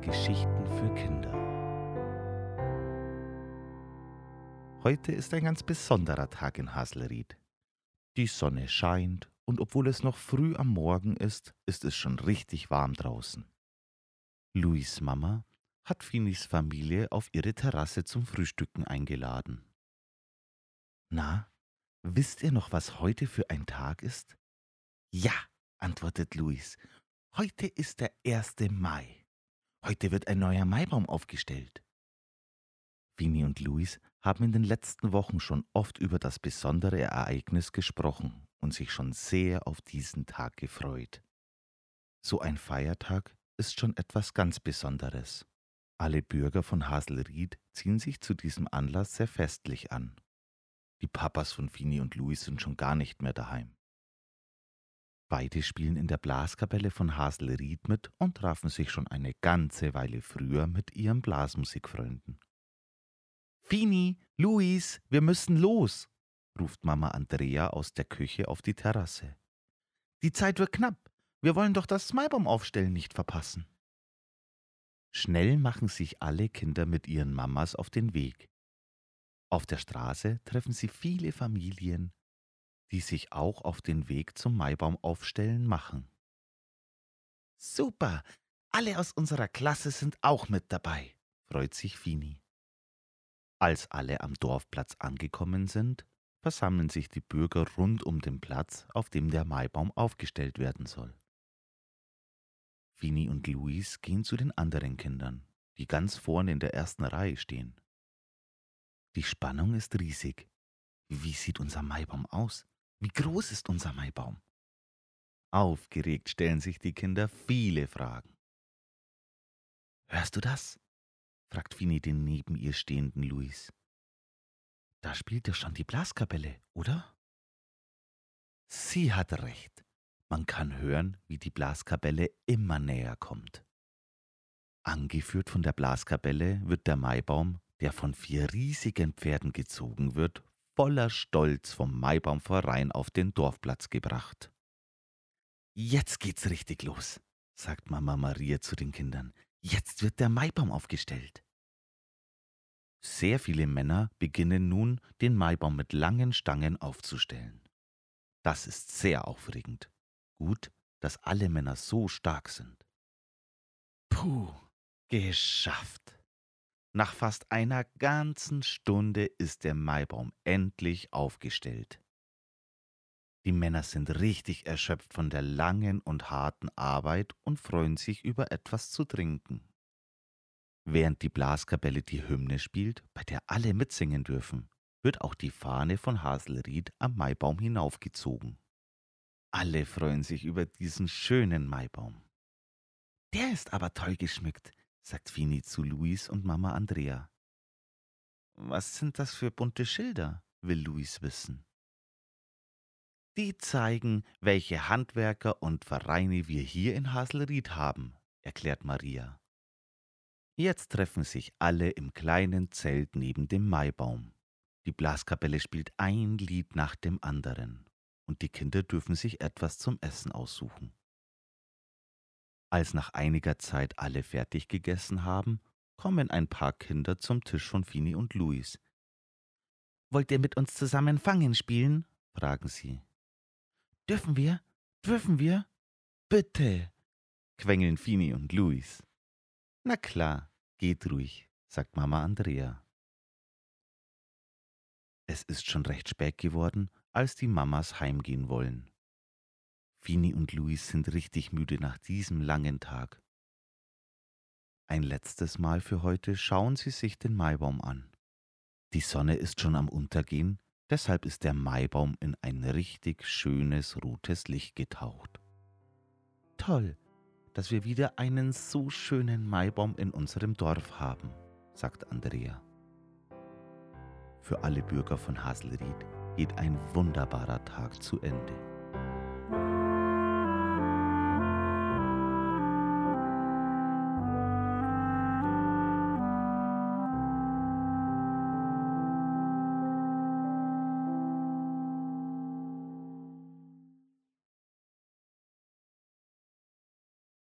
Geschichten für Kinder. Heute ist ein ganz besonderer Tag in Haselried. Die Sonne scheint und obwohl es noch früh am Morgen ist, ist es schon richtig warm draußen. Louis Mama hat Finis Familie auf ihre Terrasse zum Frühstücken eingeladen. Na, wisst ihr noch, was heute für ein Tag ist? Ja, antwortet Louis. Heute ist der 1. Mai. Heute wird ein neuer Maibaum aufgestellt. Fini und Louis haben in den letzten Wochen schon oft über das besondere Ereignis gesprochen und sich schon sehr auf diesen Tag gefreut. So ein Feiertag ist schon etwas ganz Besonderes. Alle Bürger von Haselried ziehen sich zu diesem Anlass sehr festlich an. Die Papas von Fini und Louis sind schon gar nicht mehr daheim. Beide spielen in der Blaskapelle von Haselried mit und trafen sich schon eine ganze Weile früher mit ihren Blasmusikfreunden. Fini, Luis, wir müssen los, ruft Mama Andrea aus der Küche auf die Terrasse. Die Zeit wird knapp. Wir wollen doch das Maibaum-Aufstellen nicht verpassen. Schnell machen sich alle Kinder mit ihren Mamas auf den Weg. Auf der Straße treffen sie viele Familien, die sich auch auf den Weg zum Maibaum aufstellen machen. Super, alle aus unserer Klasse sind auch mit dabei, freut sich Fini. Als alle am Dorfplatz angekommen sind, versammeln sich die Bürger rund um den Platz, auf dem der Maibaum aufgestellt werden soll. Fini und Luis gehen zu den anderen Kindern, die ganz vorne in der ersten Reihe stehen. Die Spannung ist riesig. Wie sieht unser Maibaum aus? Wie groß ist unser Maibaum? Aufgeregt stellen sich die Kinder viele Fragen. Hörst du das? fragt Fini den neben ihr stehenden Luis. Da spielt ja schon die Blaskapelle, oder? Sie hat recht. Man kann hören, wie die Blaskapelle immer näher kommt. Angeführt von der Blaskapelle wird der Maibaum, der von vier riesigen Pferden gezogen wird, voller Stolz vom Maibaumverein auf den Dorfplatz gebracht. Jetzt geht's richtig los, sagt Mama Maria zu den Kindern. Jetzt wird der Maibaum aufgestellt. Sehr viele Männer beginnen nun, den Maibaum mit langen Stangen aufzustellen. Das ist sehr aufregend. Gut, dass alle Männer so stark sind. Puh, geschafft. Nach fast einer ganzen Stunde ist der Maibaum endlich aufgestellt. Die Männer sind richtig erschöpft von der langen und harten Arbeit und freuen sich über etwas zu trinken. Während die Blaskapelle die Hymne spielt, bei der alle mitsingen dürfen, wird auch die Fahne von Haselried am Maibaum hinaufgezogen. Alle freuen sich über diesen schönen Maibaum. Der ist aber toll geschmückt, sagt Fini zu Luis und Mama Andrea. Was sind das für bunte Schilder? will Luis wissen. Die zeigen, welche Handwerker und Vereine wir hier in Haselried haben, erklärt Maria. Jetzt treffen sich alle im kleinen Zelt neben dem Maibaum. Die Blaskapelle spielt ein Lied nach dem anderen und die Kinder dürfen sich etwas zum Essen aussuchen. Als nach einiger Zeit alle fertig gegessen haben, kommen ein paar Kinder zum Tisch von Fini und Luis. Wollt ihr mit uns zusammen Fangen spielen? fragen sie. Dürfen wir? Dürfen wir? Bitte, quengeln Fini und Luis. Na klar, geht ruhig, sagt Mama Andrea. Es ist schon recht spät geworden, als die Mamas heimgehen wollen. Fini und Luis sind richtig müde nach diesem langen Tag. Ein letztes Mal für heute schauen sie sich den Maibaum an. Die Sonne ist schon am Untergehen, deshalb ist der Maibaum in ein richtig schönes rotes Licht getaucht. Toll, dass wir wieder einen so schönen Maibaum in unserem Dorf haben, sagt Andrea. Für alle Bürger von Haselried geht ein wunderbarer Tag zu Ende.